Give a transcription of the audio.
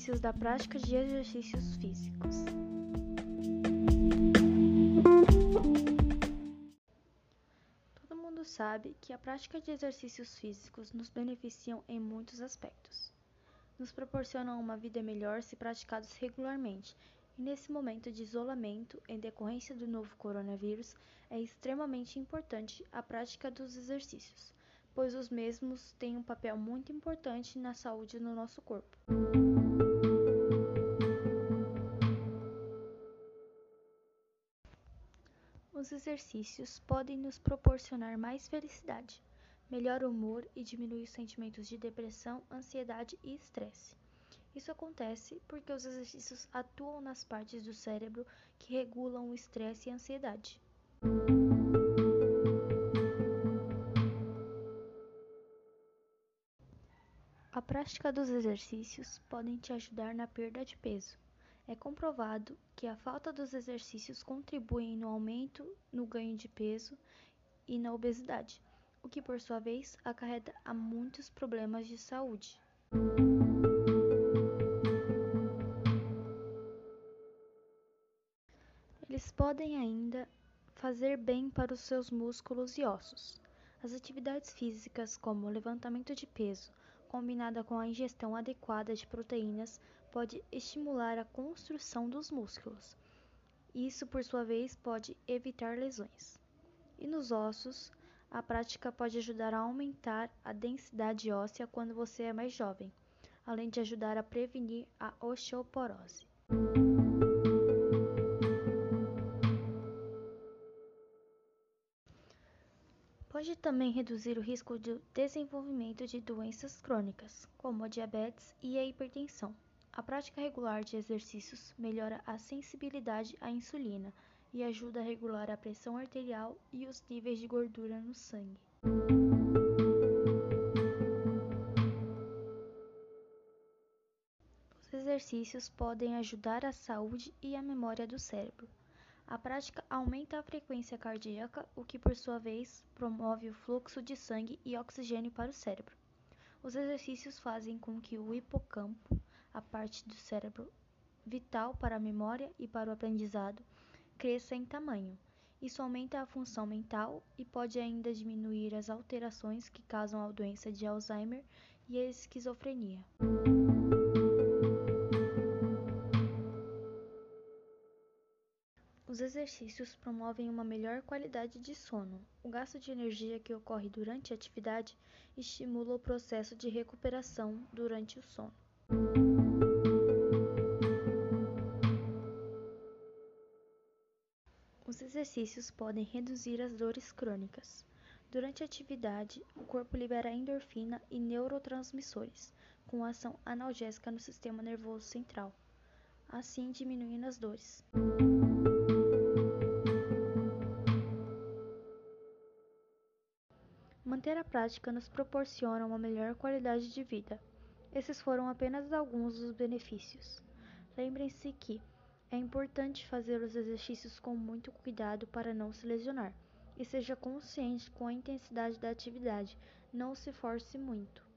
benefícios da prática de exercícios físicos. Todo mundo sabe que a prática de exercícios físicos nos beneficiam em muitos aspectos. Nos proporcionam uma vida melhor se praticados regularmente, e nesse momento de isolamento em decorrência do novo coronavírus, é extremamente importante a prática dos exercícios pois os mesmos têm um papel muito importante na saúde do nosso corpo. Os exercícios podem nos proporcionar mais felicidade, melhor humor e diminuir os sentimentos de depressão, ansiedade e estresse. Isso acontece porque os exercícios atuam nas partes do cérebro que regulam o estresse e a ansiedade. A prática dos exercícios podem te ajudar na perda de peso. É comprovado que a falta dos exercícios contribui no aumento no ganho de peso e na obesidade, o que por sua vez acarreta a muitos problemas de saúde. Eles podem ainda fazer bem para os seus músculos e ossos. As atividades físicas, como o levantamento de peso, combinada com a ingestão adequada de proteínas, pode estimular a construção dos músculos. Isso, por sua vez, pode evitar lesões. E nos ossos, a prática pode ajudar a aumentar a densidade óssea quando você é mais jovem, além de ajudar a prevenir a osteoporose. Pode também reduzir o risco de desenvolvimento de doenças crônicas, como a diabetes e a hipertensão. A prática regular de exercícios melhora a sensibilidade à insulina e ajuda a regular a pressão arterial e os níveis de gordura no sangue. Os exercícios podem ajudar a saúde e a memória do cérebro. A prática aumenta a frequência cardíaca, o que por sua vez promove o fluxo de sangue e oxigênio para o cérebro. Os exercícios fazem com que o hipocampo, a parte do cérebro vital para a memória e para o aprendizado, cresça em tamanho. Isso aumenta a função mental e pode ainda diminuir as alterações que causam a doença de Alzheimer e a esquizofrenia. Os exercícios promovem uma melhor qualidade de sono. O gasto de energia que ocorre durante a atividade estimula o processo de recuperação durante o sono. Exercícios podem reduzir as dores crônicas. Durante a atividade, o corpo libera endorfina e neurotransmissores, com ação analgésica no sistema nervoso central, assim diminuindo as dores. Manter a prática nos proporciona uma melhor qualidade de vida. Esses foram apenas alguns dos benefícios. Lembrem-se que é importante fazer os exercícios com muito cuidado para não se lesionar e seja consciente com a intensidade da atividade, não se force muito.